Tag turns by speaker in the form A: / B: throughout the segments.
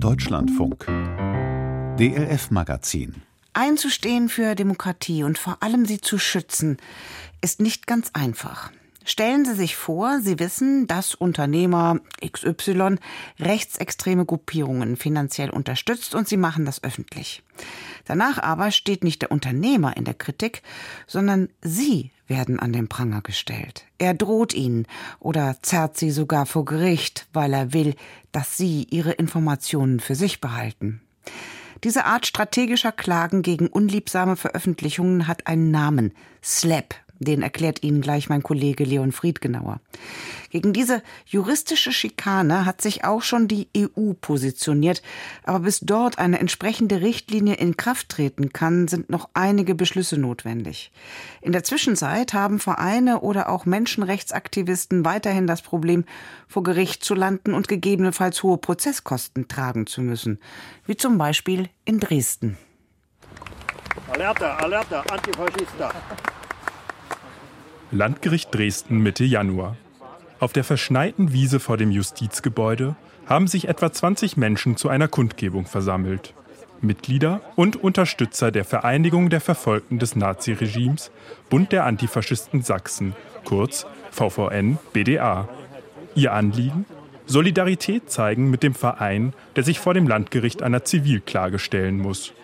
A: Deutschlandfunk DLF Magazin
B: Einzustehen für Demokratie und vor allem sie zu schützen, ist nicht ganz einfach. Stellen Sie sich vor, Sie wissen, dass Unternehmer XY rechtsextreme Gruppierungen finanziell unterstützt und Sie machen das öffentlich. Danach aber steht nicht der Unternehmer in der Kritik, sondern Sie werden an den Pranger gestellt. Er droht Ihnen oder zerrt Sie sogar vor Gericht, weil er will, dass Sie Ihre Informationen für sich behalten. Diese Art strategischer Klagen gegen unliebsame Veröffentlichungen hat einen Namen SLAP den erklärt Ihnen gleich mein Kollege Leon Fried genauer. Gegen diese juristische Schikane hat sich auch schon die EU positioniert. Aber bis dort eine entsprechende Richtlinie in Kraft treten kann, sind noch einige Beschlüsse notwendig. In der Zwischenzeit haben Vereine oder auch Menschenrechtsaktivisten weiterhin das Problem, vor Gericht zu landen und gegebenenfalls hohe Prozesskosten tragen zu müssen. Wie zum Beispiel in Dresden.
C: Alerta, alerta, Antifaschista.
D: Landgericht Dresden Mitte Januar. Auf der verschneiten Wiese vor dem Justizgebäude haben sich etwa 20 Menschen zu einer Kundgebung versammelt. Mitglieder und Unterstützer der Vereinigung der Verfolgten des Naziregimes, Bund der Antifaschisten Sachsen, kurz VVN BDA. Ihr Anliegen? Solidarität zeigen mit dem Verein, der sich vor dem Landgericht einer Zivilklage stellen muss.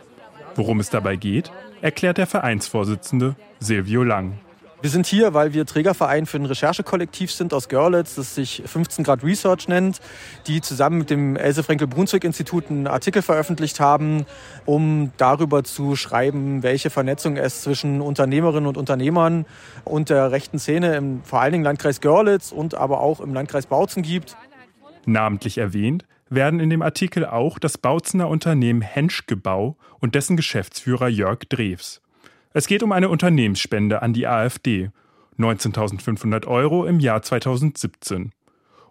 D: Worum es dabei geht, erklärt der Vereinsvorsitzende Silvio Lang.
E: Wir sind hier, weil wir Trägerverein für ein Recherchekollektiv sind aus Görlitz, das sich 15 Grad Research nennt, die zusammen mit dem Else Frenkel Brunswick Institut einen Artikel veröffentlicht haben, um darüber zu schreiben, welche Vernetzung es zwischen Unternehmerinnen und Unternehmern und der rechten Szene im vor allen Dingen Landkreis Görlitz und aber auch im Landkreis Bautzen gibt.
D: Namentlich erwähnt werden in dem Artikel auch das Bautzener Unternehmen Henschgebau und dessen Geschäftsführer Jörg Drews. Es geht um eine Unternehmensspende an die AfD, 19.500 Euro im Jahr 2017.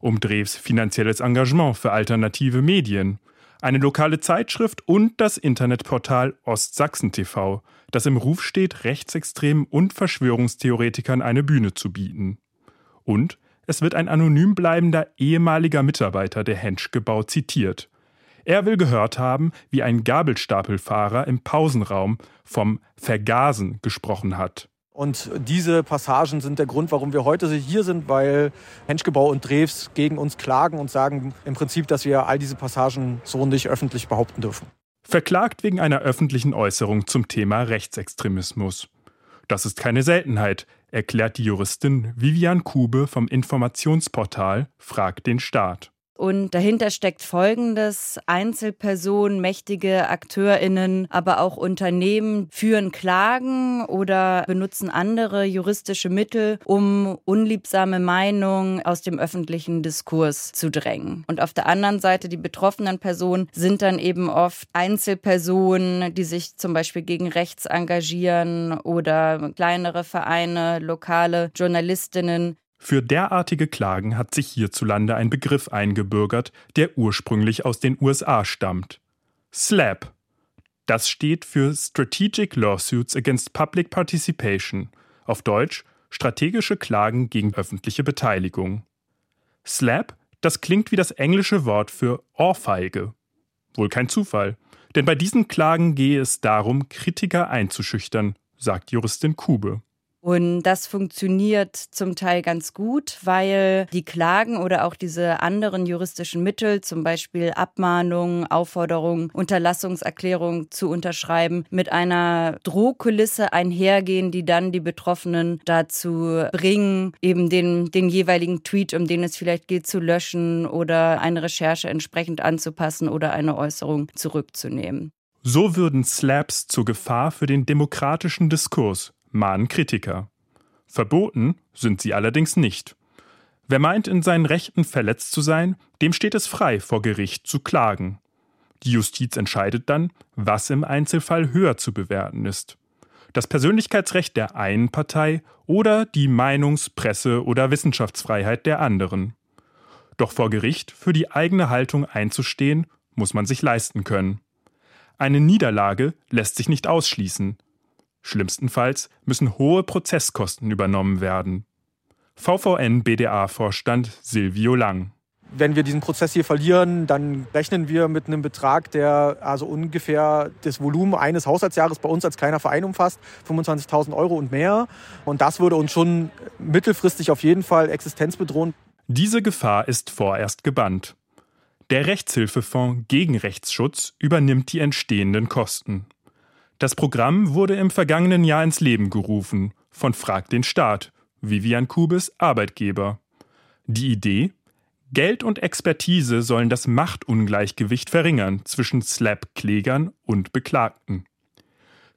D: Um Drews finanzielles Engagement für alternative Medien, eine lokale Zeitschrift und das Internetportal Ostsachsen TV, das im Ruf steht, Rechtsextremen und Verschwörungstheoretikern eine Bühne zu bieten. Und es wird ein anonym bleibender ehemaliger Mitarbeiter der Henschgebau zitiert. Er will gehört haben, wie ein Gabelstapelfahrer im Pausenraum vom Vergasen gesprochen hat.
E: Und diese Passagen sind der Grund, warum wir heute hier sind, weil Henschgebau und Drews gegen uns klagen und sagen im Prinzip, dass wir all diese Passagen so nicht öffentlich behaupten dürfen.
D: Verklagt wegen einer öffentlichen Äußerung zum Thema Rechtsextremismus. Das ist keine Seltenheit, erklärt die Juristin Vivian Kube vom Informationsportal Frag den Staat.
F: Und dahinter steckt Folgendes. Einzelpersonen, mächtige Akteurinnen, aber auch Unternehmen führen Klagen oder benutzen andere juristische Mittel, um unliebsame Meinungen aus dem öffentlichen Diskurs zu drängen. Und auf der anderen Seite, die betroffenen Personen sind dann eben oft Einzelpersonen, die sich zum Beispiel gegen rechts engagieren oder kleinere Vereine, lokale Journalistinnen,
D: für derartige Klagen hat sich hierzulande ein Begriff eingebürgert, der ursprünglich aus den USA stammt. SLAP. Das steht für Strategic Lawsuits Against Public Participation, auf Deutsch strategische Klagen gegen öffentliche Beteiligung. SLAP, das klingt wie das englische Wort für Ohrfeige. Wohl kein Zufall, denn bei diesen Klagen gehe es darum, Kritiker einzuschüchtern, sagt Juristin Kube.
F: Und das funktioniert zum Teil ganz gut, weil die Klagen oder auch diese anderen juristischen Mittel, zum Beispiel Abmahnung, Aufforderung, Unterlassungserklärung zu unterschreiben, mit einer Drohkulisse einhergehen, die dann die Betroffenen dazu bringen, eben den, den jeweiligen Tweet, um den es vielleicht geht, zu löschen oder eine Recherche entsprechend anzupassen oder eine Äußerung zurückzunehmen.
D: So würden Slaps zur Gefahr für den demokratischen Diskurs mahnen Kritiker. Verboten sind sie allerdings nicht. Wer meint, in seinen Rechten verletzt zu sein, dem steht es frei, vor Gericht zu klagen. Die Justiz entscheidet dann, was im Einzelfall höher zu bewerten ist. Das Persönlichkeitsrecht der einen Partei oder die Meinungs-, Presse- oder Wissenschaftsfreiheit der anderen. Doch vor Gericht für die eigene Haltung einzustehen, muss man sich leisten können. Eine Niederlage lässt sich nicht ausschließen, Schlimmstenfalls müssen hohe Prozesskosten übernommen werden. VVN BDA-Vorstand Silvio Lang.
E: Wenn wir diesen Prozess hier verlieren, dann rechnen wir mit einem Betrag, der also ungefähr das Volumen eines Haushaltsjahres bei uns als kleiner Verein umfasst, 25.000 Euro und mehr. Und das würde uns schon mittelfristig auf jeden Fall Existenz bedrohen.
D: Diese Gefahr ist vorerst gebannt. Der Rechtshilfefonds gegen Rechtsschutz übernimmt die entstehenden Kosten. Das Programm wurde im vergangenen Jahr ins Leben gerufen von Frag den Staat, Vivian Kubis Arbeitgeber. Die Idee? Geld und Expertise sollen das Machtungleichgewicht verringern zwischen Slap-Klägern und Beklagten.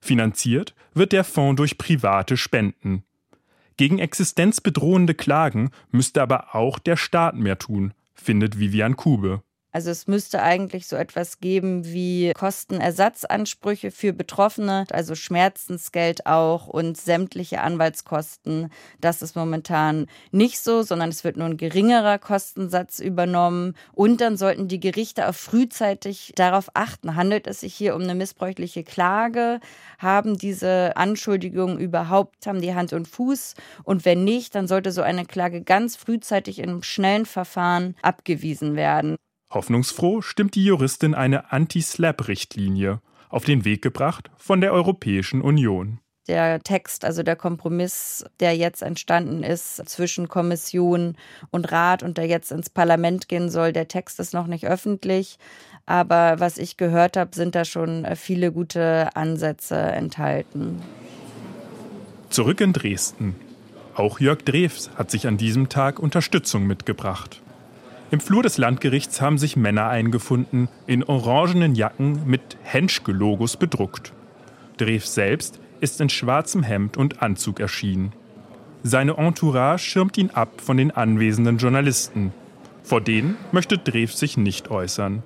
D: Finanziert wird der Fonds durch private Spenden. Gegen existenzbedrohende Klagen müsste aber auch der Staat mehr tun, findet Vivian Kube.
F: Also es müsste eigentlich so etwas geben wie Kostenersatzansprüche für Betroffene, also Schmerzensgeld auch und sämtliche Anwaltskosten. Das ist momentan nicht so, sondern es wird nur ein geringerer Kostensatz übernommen. Und dann sollten die Gerichte auch frühzeitig darauf achten, handelt es sich hier um eine missbräuchliche Klage? Haben diese Anschuldigungen überhaupt, haben die Hand und Fuß? Und wenn nicht, dann sollte so eine Klage ganz frühzeitig in einem schnellen Verfahren abgewiesen werden.
D: Hoffnungsfroh stimmt die Juristin eine Anti-SLAP-Richtlinie auf den Weg gebracht von der Europäischen Union.
F: Der Text, also der Kompromiss, der jetzt entstanden ist zwischen Kommission und Rat und der jetzt ins Parlament gehen soll, der Text ist noch nicht öffentlich. Aber was ich gehört habe, sind da schon viele gute Ansätze enthalten.
D: Zurück in Dresden. Auch Jörg Drews hat sich an diesem Tag Unterstützung mitgebracht. Im Flur des Landgerichts haben sich Männer eingefunden, in orangenen Jacken mit Henschke-Logos bedruckt. Drews selbst ist in schwarzem Hemd und Anzug erschienen. Seine Entourage schirmt ihn ab von den anwesenden Journalisten. Vor denen möchte Drews sich nicht äußern.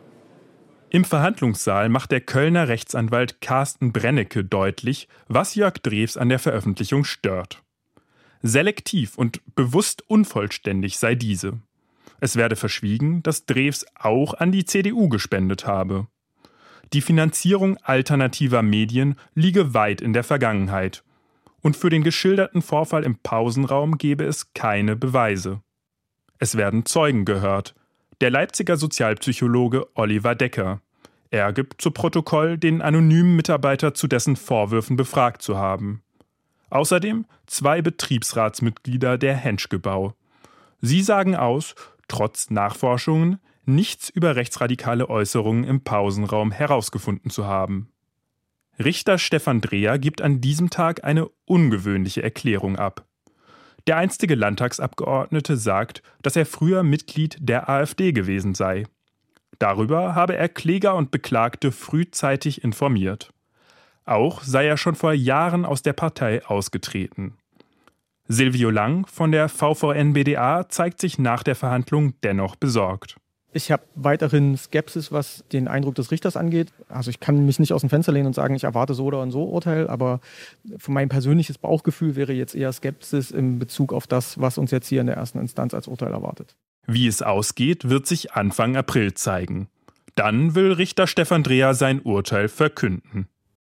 D: Im Verhandlungssaal macht der Kölner Rechtsanwalt Carsten Brennecke deutlich, was Jörg Drews an der Veröffentlichung stört. Selektiv und bewusst unvollständig sei diese. Es werde verschwiegen, dass Drews auch an die CDU gespendet habe. Die Finanzierung alternativer Medien liege weit in der Vergangenheit. Und für den geschilderten Vorfall im Pausenraum gebe es keine Beweise. Es werden Zeugen gehört. Der Leipziger Sozialpsychologe Oliver Decker. Er gibt zu Protokoll, den anonymen Mitarbeiter zu dessen Vorwürfen befragt zu haben. Außerdem zwei Betriebsratsmitglieder der Henschgebau. Sie sagen aus, trotz Nachforschungen nichts über rechtsradikale Äußerungen im Pausenraum herausgefunden zu haben. Richter Stefan Dreher gibt an diesem Tag eine ungewöhnliche Erklärung ab. Der einstige Landtagsabgeordnete sagt, dass er früher Mitglied der AfD gewesen sei. Darüber habe er Kläger und Beklagte frühzeitig informiert. Auch sei er schon vor Jahren aus der Partei ausgetreten. Silvio Lang von der VVN-BDA zeigt sich nach der Verhandlung dennoch besorgt.
E: Ich habe weiterhin Skepsis, was den Eindruck des Richters angeht. Also ich kann mich nicht aus dem Fenster lehnen und sagen, ich erwarte so oder so Urteil, aber für mein persönliches Bauchgefühl wäre jetzt eher Skepsis in Bezug auf das, was uns jetzt hier in der ersten Instanz als Urteil erwartet.
D: Wie es ausgeht, wird sich Anfang April zeigen. Dann will Richter Stefan Dreher sein Urteil verkünden.